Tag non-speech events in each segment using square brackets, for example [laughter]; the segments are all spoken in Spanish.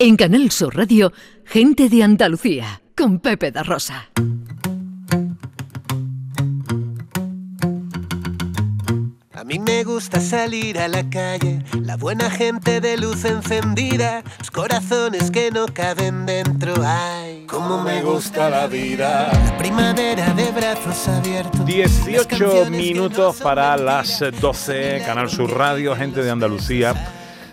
En Canal Sur Radio, Gente de Andalucía, con Pepe da Rosa. A mí me gusta salir a la calle, la buena gente de luz encendida, los corazones que no caben dentro. Ay, cómo me gusta la vida. La primavera de brazos abiertos. 18 minutos para las 12, Canal Sur Radio, gente de Andalucía.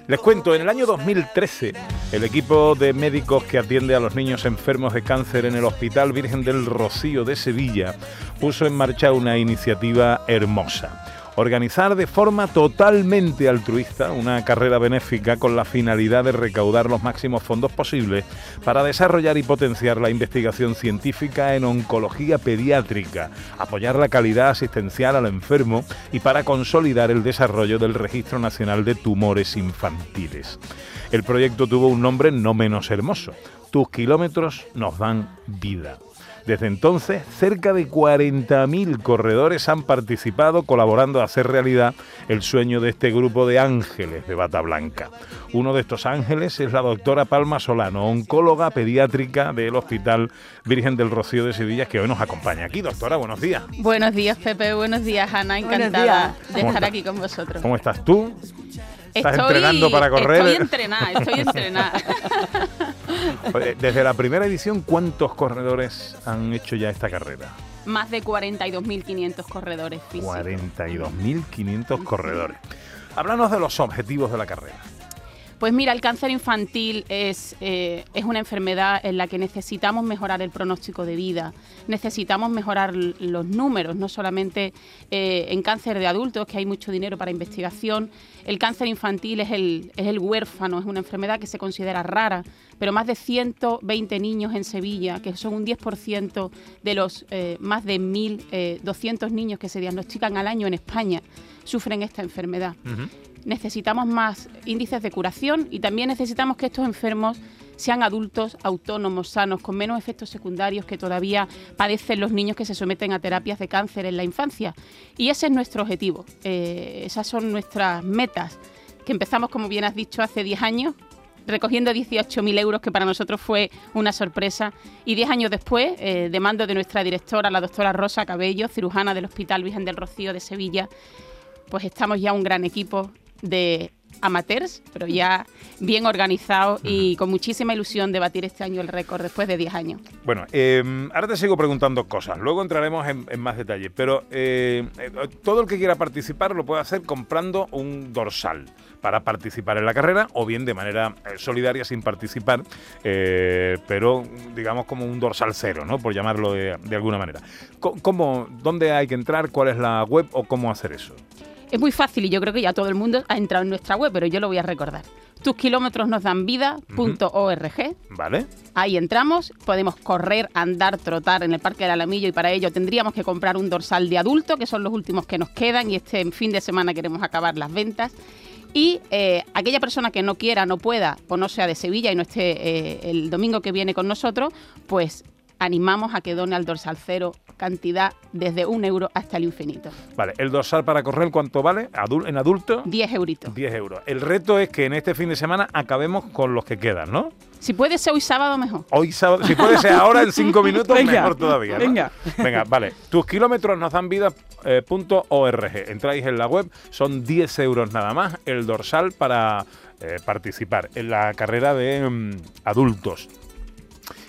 Les cuento, en el año 2013, el equipo de médicos que atiende a los niños enfermos de cáncer en el Hospital Virgen del Rocío de Sevilla puso en marcha una iniciativa hermosa organizar de forma totalmente altruista una carrera benéfica con la finalidad de recaudar los máximos fondos posibles para desarrollar y potenciar la investigación científica en oncología pediátrica, apoyar la calidad asistencial al enfermo y para consolidar el desarrollo del Registro Nacional de Tumores Infantiles. El proyecto tuvo un nombre no menos hermoso. Tus kilómetros nos dan vida. Desde entonces, cerca de 40.000 corredores han participado colaborando a hacer realidad el sueño de este grupo de ángeles de bata blanca. Uno de estos ángeles es la doctora Palma Solano, oncóloga pediátrica del Hospital Virgen del Rocío de Sevilla, que hoy nos acompaña aquí. Doctora, buenos días. Buenos días, Pepe. Buenos días, Ana. Encantada de estar aquí con vosotros. ¿Cómo estás tú? ¿Estás estoy, entrenando para correr? Estoy entrenada, estoy entrenada. [laughs] Desde la primera edición, ¿cuántos corredores han hecho ya esta carrera? Más de 42.500 corredores físicos. 42.500 corredores. Háblanos de los objetivos de la carrera. Pues mira, el cáncer infantil es, eh, es una enfermedad en la que necesitamos mejorar el pronóstico de vida, necesitamos mejorar los números, no solamente eh, en cáncer de adultos, que hay mucho dinero para investigación, el cáncer infantil es el, es el huérfano, es una enfermedad que se considera rara, pero más de 120 niños en Sevilla, que son un 10% de los eh, más de 1.200 niños que se diagnostican al año en España, sufren esta enfermedad necesitamos más índices de curación y también necesitamos que estos enfermos sean adultos autónomos, sanos, con menos efectos secundarios que todavía padecen los niños que se someten a terapias de cáncer en la infancia. Y ese es nuestro objetivo, eh, esas son nuestras metas, que empezamos, como bien has dicho, hace 10 años, recogiendo 18.000 euros, que para nosotros fue una sorpresa. Y 10 años después, eh, de mando de nuestra directora, la doctora Rosa Cabello, cirujana del Hospital Virgen del Rocío de Sevilla, pues estamos ya un gran equipo de amateurs, pero ya bien organizado y con muchísima ilusión de batir este año el récord después de 10 años. Bueno, em, ahora te sigo preguntando cosas, luego entraremos en, más detalle, pero eh, eh, todo el que quiera participar lo puede hacer comprando un dorsal para participar en la carrera o bien de manera eh, solidaria sin participar, pero digamos como un dorsal cero, ¿no? Por llamarlo de, de alguna manera. ¿Cómo, ¿Dónde hay que entrar? ¿Cuál es la web o cómo hacer eso? Es muy fácil y yo creo que ya todo el mundo ha entrado en nuestra web, pero yo lo voy a recordar. Tus kilómetros nos dan vida.org. Vale. Ahí entramos, podemos correr, andar, trotar en el Parque del Alamillo y para ello tendríamos que comprar un dorsal de adulto, que son los últimos que nos quedan y este fin de semana queremos acabar las ventas. Y eh, aquella persona que no quiera, no pueda o no sea de Sevilla y no esté eh, el domingo que viene con nosotros, pues animamos a que done al dorsal cero cantidad desde un euro hasta el infinito. Vale, el dorsal para correr, ¿cuánto vale? ¿En adulto? 10 euritos. 10 euros. El reto es que en este fin de semana acabemos con los que quedan, ¿no? Si puede ser hoy sábado, mejor. Hoy sábado, si puede ser ahora en 5 [laughs] minutos, mejor todavía. Venga. Venga, vale. Tus kilómetros nos dan vida. Eh, Entráis en la web, son 10 euros nada más el dorsal para eh, participar en la carrera de mm, adultos.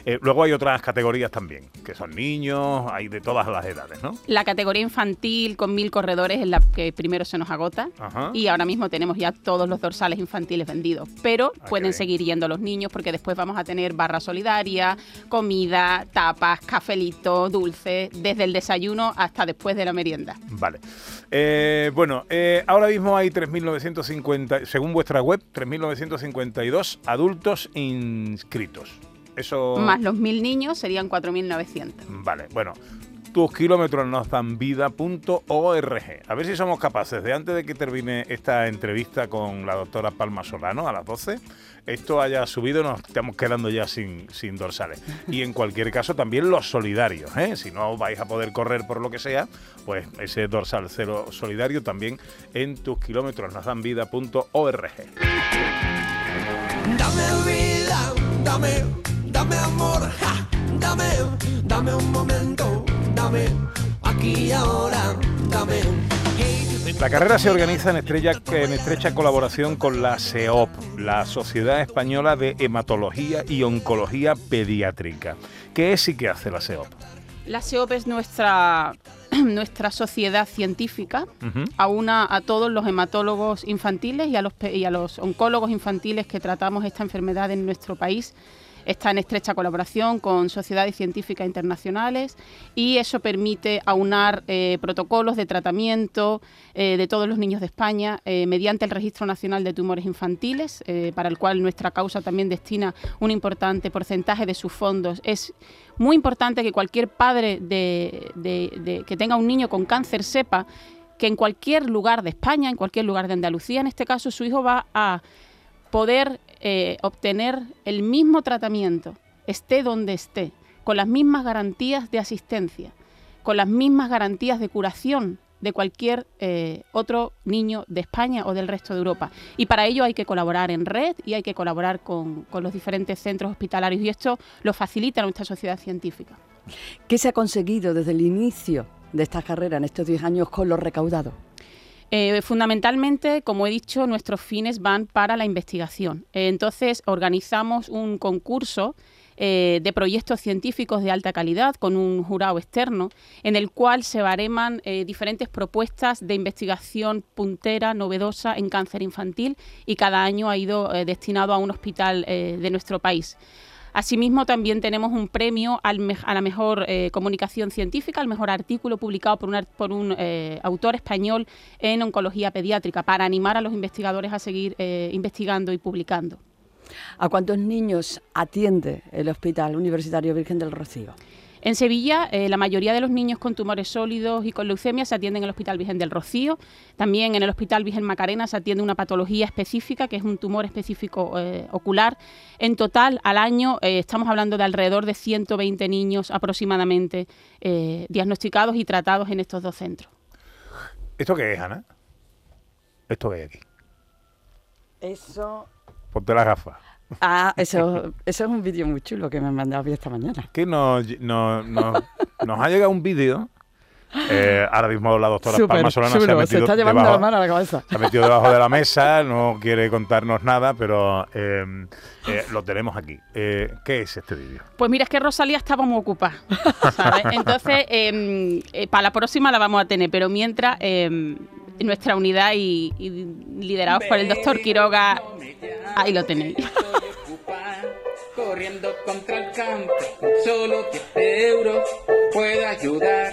Eh, luego hay otras categorías también, que son niños, hay de todas las edades, ¿no? La categoría infantil con mil corredores es la que primero se nos agota y ahora mismo tenemos ya todos los dorsales infantiles vendidos, pero ah, pueden seguir yendo los niños porque después vamos a tener barra solidaria, comida, tapas, cafelito, dulce, desde el desayuno hasta después de la merienda. Vale. Eh, bueno, eh, ahora mismo hay 3.950, según vuestra web, 3.952 adultos inscritos. Más los mil niños serían 4.900. Vale, bueno. Tus kilómetros nos dan vida.org. A ver si somos capaces de, antes de que termine esta entrevista con la doctora Palma Solano a las 12, esto haya subido, nos estamos quedando ya sin, sin dorsales. Y en cualquier caso, también los solidarios. ¿eh? Si no vais a poder correr por lo que sea, pues ese dorsal cero solidario también en tus kilómetros nos dan vida.org. Dame vida dame, dame amor, ja, dame, dame un momento, dame, aquí y ahora, dame. La carrera se organiza en, estrella- en estrecha colaboración con la SEOP, la Sociedad Española de Hematología y Oncología Pediátrica. ¿Qué es y qué hace la SEOP? La SEOP es nuestra, [clears throat] nuestra sociedad científica, aúna a todos los hematólogos infantiles y a los, y a los oncólogos infantiles que tratamos esta enfermedad en nuestro país. Está en estrecha colaboración con sociedades científicas internacionales y eso permite aunar eh, protocolos de tratamiento eh, de todos los niños de España eh, mediante el Registro Nacional de Tumores Infantiles, para el cual nuestra causa también destina un importante porcentaje de sus fondos. Es muy importante que cualquier padre de- que tenga un niño con cáncer sepa que en cualquier lugar de España, en cualquier lugar de Andalucía, en este caso, su hijo va a poder eh, obtener el mismo tratamiento, esté donde esté, con las mismas garantías de asistencia, con las mismas garantías de curación de cualquier eh, otro niño de España o del resto de Europa. Y para ello hay que colaborar en red y hay que colaborar con, con los diferentes centros hospitalarios y esto lo facilita nuestra sociedad científica. ¿Qué se ha conseguido desde el inicio de esta carrera en estos 10 años con lo recaudado? Eh, fundamentalmente, como he dicho, nuestros fines van para la investigación. Eh, entonces, organizamos un concurso eh, de proyectos científicos de alta calidad con un jurado externo, en el cual se bareman diferentes propuestas de investigación puntera, novedosa en cáncer infantil y cada año ha ido destinado a un hospital de nuestro país. Asimismo, también tenemos un premio al a la mejor eh, comunicación científica, al mejor artículo publicado por un, ar- por un, eh, autor español en oncología pediátrica, para animar a los investigadores a seguir eh, investigando y publicando. ¿A cuántos niños atiende el Hospital Universitario Virgen del Rocío? En Sevilla, eh, la mayoría de los niños con tumores sólidos y con leucemia se atienden en el Hospital Virgen del Rocío. También en el Hospital Virgen Macarena se atiende una patología específica, que es un tumor específico eh, ocular. En total, al año, eh, estamos hablando de alrededor de 120 niños aproximadamente eh, diagnosticados y tratados en estos dos centros. ¿Esto qué es, Ana? ¿Esto qué es aquí? Eso... Ponte las gafas. Ah, eso, eso es un vídeo muy chulo que me han mandado hoy esta mañana. Que nos, nos, nos- nos ha llegado un vídeo. eh, ahora mismo la doctora Súper Palma Solana se ha chulo, metido se está llevando debajo- la mano a la cabeza. Se ha metido debajo de la mesa, no quiere contarnos nada, pero eh, eh, lo tenemos aquí. Eh, ¿Qué es este vídeo? Pues mira, es que Rosalía estaba muy ocupada, ¿sabes? [laughs] Entonces, eh, eh, para la próxima la vamos a tener, pero mientras eh, nuestra unidad y, y liderados por el doctor Quiroga, ahí lo tenéis. Corriendo contra el con solo 10 euros puedo ayudar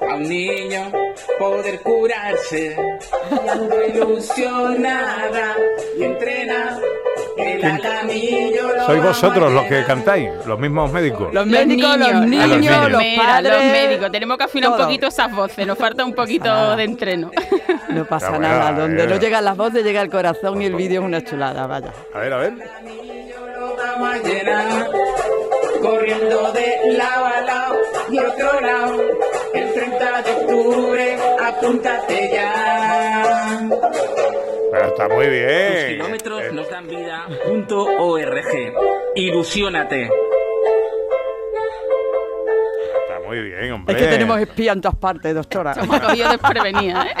a un niño poder curarse. Y ando ilusionada y entrena el alamillo. lo Sois vosotros los que cantáis, los mismos médicos. Los médicos, los Ah, los niños, niños. los Mira, padres... los médicos, tenemos que afinar todo. un poquito esas voces, nos falta un poquito de entreno. No pasa nada, donde eh. no llegan las voces llega el corazón y el vídeo es una chulada, vaya. A ver, a ver. lo vamos a llenar, corriendo de lado a lado y otro lado. El 30 de octubre, apúntate ya. Pero está muy Tus bien. kilómetros Eh, nos dan vida.org. Ilusiónate. está muy bien, hombre. Es que tenemos espía en todas partes, doctora. [laughs] Somos cogidos desprevenidas, ¿eh?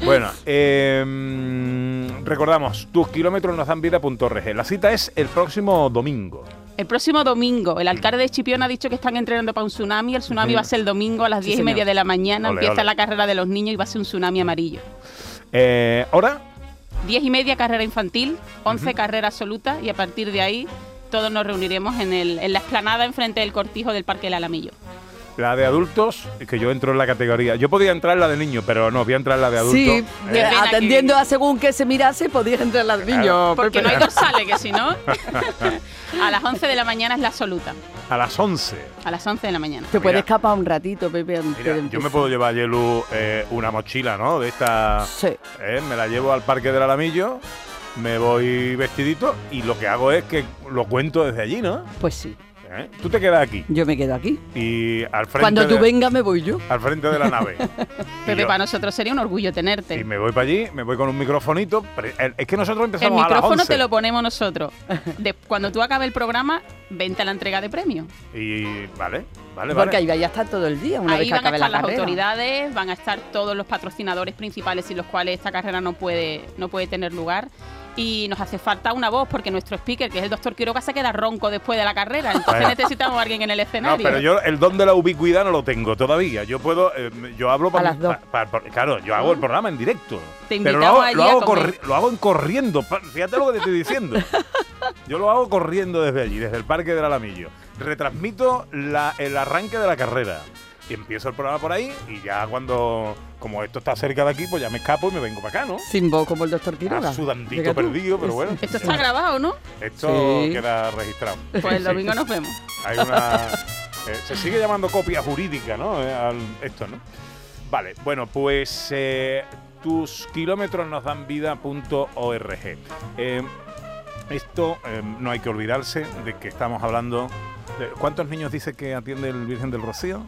[laughs] Bueno, eh, mm, recordamos, tus kilómetros nos dan vida.org. La cita es el próximo domingo. El próximo domingo, el alcalde de Chipión ha dicho que están entrenando para un tsunami. El tsunami va a ser el domingo a las Sí, diez y media de la mañana. Ole, Empieza ole. la carrera de los niños y va a ser un tsunami amarillo. Eh, ¿Hora? 10 y media carrera infantil, 11 carrera absoluta y a partir de ahí todos nos reuniremos en, el, en la explanada enfrente del cortijo del Parque del Alamillo. La de adultos, que yo entro en la categoría. Yo podía entrar en la de niño, pero no, voy a entrar en la de adultos. Sí, Eh, atendiendo a según que se mirase, podías entrar al niño. Porque Pepe. no hay dorsales, que si no, [laughs] a las 11 de la mañana es la absoluta. A las 11. A las 11 de la mañana. Te puedes escapar un ratito, Pepe. antes Mira, de yo me puedo llevar, Yelu, eh, una mochila, ¿no? De esta. Sí. eh, me la llevo al Parque del Alamillo, me voy vestidito y lo que hago es que lo cuento desde allí, ¿no? Pues sí. ¿Eh? Tú te quedas aquí Yo me quedo aquí. y al frente, Cuando tú de, vengas me voy yo. al frente de la nave. [laughs] Pepe, yo- para nosotros sería un orgullo tenerte. Y me voy para allí, me voy con un microfonito. el- Es que nosotros El empezamos a las micrófono 11. te lo ponemos nosotros. De- cuando tú acabes el programa, vente a la entrega de premios. Y vale, vale, Porque vale. ahí vaya a estar todo el día, una vez Ahí que van a acabe estar la las carrera. autoridades, van a estar todos los patrocinadores principales sin los cuales esta carrera no puede, no puede tener lugar. Y nos hace falta una voz porque nuestro speaker, que es el doctor Quiroga, se queda ronco después de la carrera. Entonces necesitamos a alguien en el No, escenario. pero yo el don de la ubicuidad no lo tengo todavía. Yo puedo, eh, yo hablo A para, las dos. claro, yo hago el programa en directo. Te pero lo hago, lo, hago corri- lo hago en corriendo. pa- Fíjate lo que te estoy diciendo. [laughs] Yo lo hago corriendo desde allí, desde el Parque del Alamillo. Retransmito la- el arranque de la carrera. Y empiezo el programa por ahí y ya cuando, como esto está cerca de aquí, pues ya me escapo y me vengo para acá, ¿no? Sin voz como el doctor Quiroga. Ah, tú. perdido, pero bueno. Esto está grabado, ¿no? Esto Sí. queda registrado. Pues el Sí. domingo nos vemos. Hay una. eh, se sigue llamando copia jurídica, ¿no? Eh, al- esto, ¿no? Vale, bueno, pues eh, tus kilómetros nos dan vida.org. Eh, esto no hay que olvidarse de que estamos hablando. ¿Cuántos niños dice que atiende el Virgen del Rocío?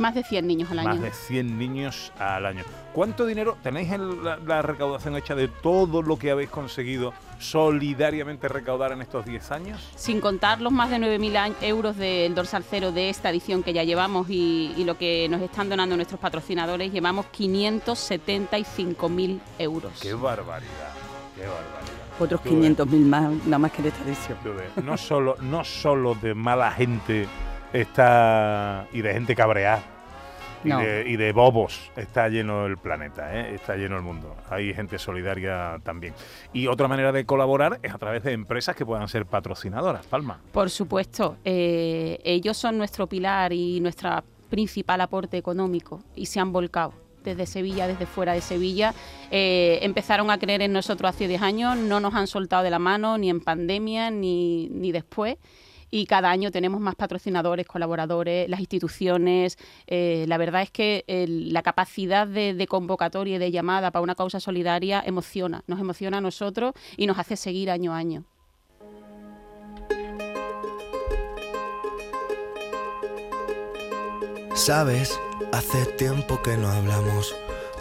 Más de 100 niños al año. Más de 100 niños al año. ¿Cuánto dinero tenéis en la, la recaudación hecha de todo lo que habéis conseguido solidariamente recaudar en estos 10 años? Sin contar los más de 9.000 añ- euros del dorsal cero de esta edición que ya llevamos y, y lo que nos están donando nuestros patrocinadores, llevamos 575.000 euros. ¡Qué barbaridad! ¡Qué barbaridad! Otros Tú ves. 500.000 más, nada más que en esta edición. No solo, no solo de mala gente está y de gente cabreada y, No. de, y de bobos está lleno el planeta, ¿eh? está lleno el mundo. Hay gente solidaria también. Y otra manera de colaborar es a través de empresas que puedan ser patrocinadoras. Palma. Por supuesto, eh, ellos son nuestro pilar y nuestro principal aporte económico y se han volcado desde Sevilla, desde fuera de Sevilla. Eh, empezaron a creer en nosotros hace 10 años, no nos han soltado de la mano ni en pandemia ni, ni después. Y cada año tenemos más patrocinadores, colaboradores, las instituciones. Eh, la verdad es que el- la capacidad de, de convocatoria y de llamada para una causa solidaria emociona, nos emociona a nosotros y nos hace seguir año a año. Sabes, hace tiempo que no hablamos.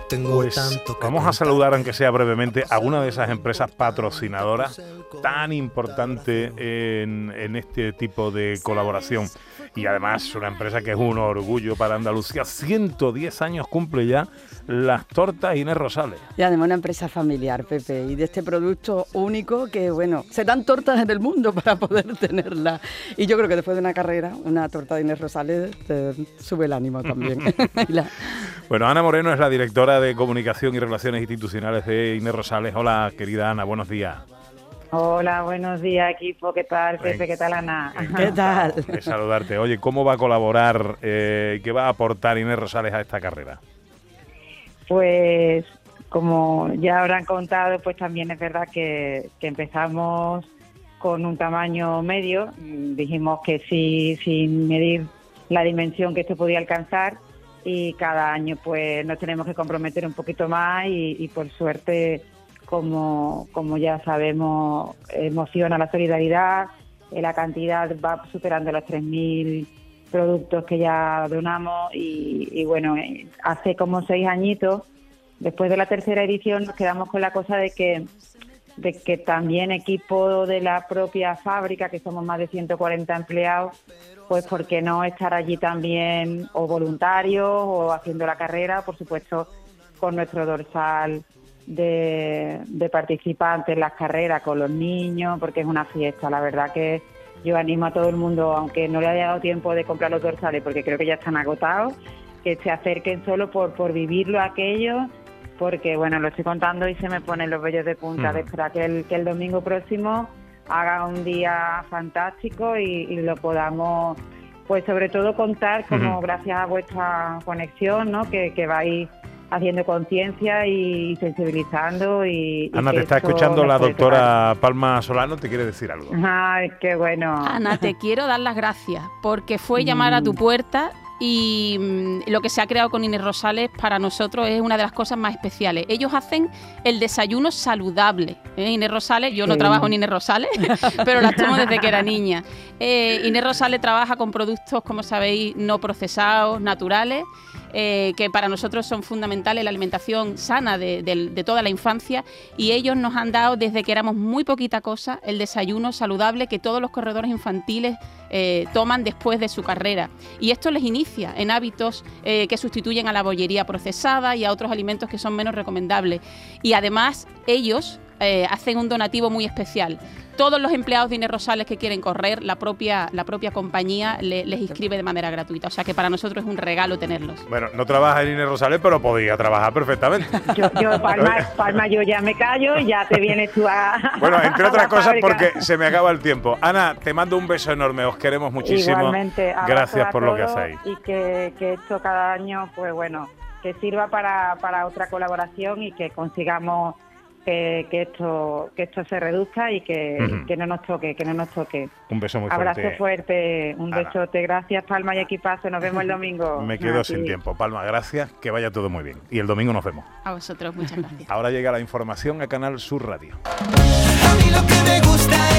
Tengo Pues tanto que vamos a saludar, aunque sea brevemente, a una de esas empresas patrocinadoras tan importante en, en este tipo de colaboración. Y además una empresa que es un orgullo para Andalucía. 110 años cumple ya las tortas Inés Rosales. Y además una empresa familiar, Pepe, y de este producto único que, bueno, se dan tortas en el mundo para poder tenerla. Y yo creo que después de una carrera, una torta de Inés Rosales te sube el ánimo también. [laughs] [laughs] La- Bueno, Ana Moreno es la directora de Comunicación y Relaciones Institucionales de Inés Rosales. Hola, querida Ana, buenos días. Hola, buenos días equipo, ¿qué tal Pepe? ¿Qué tal Ana? [laughs] ¿Qué tal? De saludarte. Oye, ¿cómo va a colaborar eh, qué va a aportar Inés Rosales a esta carrera? Pues como ya habrán contado, pues también es verdad que, que empezamos con un tamaño medio, Mm, dijimos que sí, sin medir la dimensión que esto podía alcanzar y cada año pues nos tenemos que comprometer un poquito más y, y por suerte, como, como ya sabemos, emociona la solidaridad, eh, la cantidad va superando los 3.000 productos que ya donamos y, y bueno, eh, hace como seis añitos, después de la tercera edición, nos quedamos con la cosa de que de que también equipo de la propia fábrica, que somos más de 140 empleados, pues por qué no estar allí también o voluntarios o haciendo la carrera, por supuesto, con nuestro dorsal de, participantes en las carreras, con los niños, porque es una fiesta. La verdad que yo animo a todo el mundo, aunque no le haya dado tiempo de comprar los dorsales, porque creo que ya están agotados, que se acerquen solo por, por vivirlo aquello, porque bueno, lo estoy contando y se me ponen los vellos de punta Mm. de esperar que el, que el domingo próximo haga un día fantástico y, y lo podamos, pues sobre todo contar como gracias a vuestra conexión, ¿no? Que, que vais haciendo conciencia y sensibilizando y... Ana, te está escuchando la doctora Palma Solano, te quiere decir algo. Ay, qué bueno. Ana, te [laughs] quiero dar las gracias porque fue llamar a tu puerta y mm, lo que se ha creado con Inés Rosales para nosotros es una de las cosas más especiales. Ellos hacen el desayuno saludable. ¿eh? Inés Rosales, yo no trabajo en Inés Rosales, [laughs] pero la tomo desde que era niña. Eh, Inés Rosales trabaja con productos, como sabéis, no procesados, naturales. Eh, que para nosotros son fundamentales la alimentación sana de, toda la infancia y ellos nos han dado desde que éramos muy poquita cosa el desayuno saludable que todos los corredores infantiles eh, toman después de su carrera. Y esto les inicia en hábitos eh, que sustituyen a la bollería procesada y a otros alimentos que son menos recomendables. Y además ellos hacen un donativo muy especial todos los empleados de Inés Rosales que quieren correr, la propia, la propia compañía les inscribe de manera gratuita. O sea que para nosotros es un regalo tenerlos. Bueno, no trabaja en Inés Rosales, pero podía trabajar perfectamente. [laughs] Yo, Palma, yo ya me callo y ya te vienes tú a. [laughs] Bueno, entre otras cosas, porque se me acaba el tiempo. Ana, te mando un beso enorme, os queremos muchísimo. Igualmente, Gracias por lo que hacéis. Y que, que esto cada año, pues bueno, que sirva para, para otra colaboración y que consigamos que, esto que esto se reduzca y que, que, no nos toque, que no nos toque. Un beso muy fuerte. Abrazo fuerte, un besote, gracias Palma y equipazo, nos vemos el [laughs] domingo. Me quedo sin tiempo, Palma, gracias, que vaya todo muy bien. Y el domingo nos vemos. A vosotros, muchas gracias. Ahora llega la información a Canal Sur Radio. A mí lo que me gusta es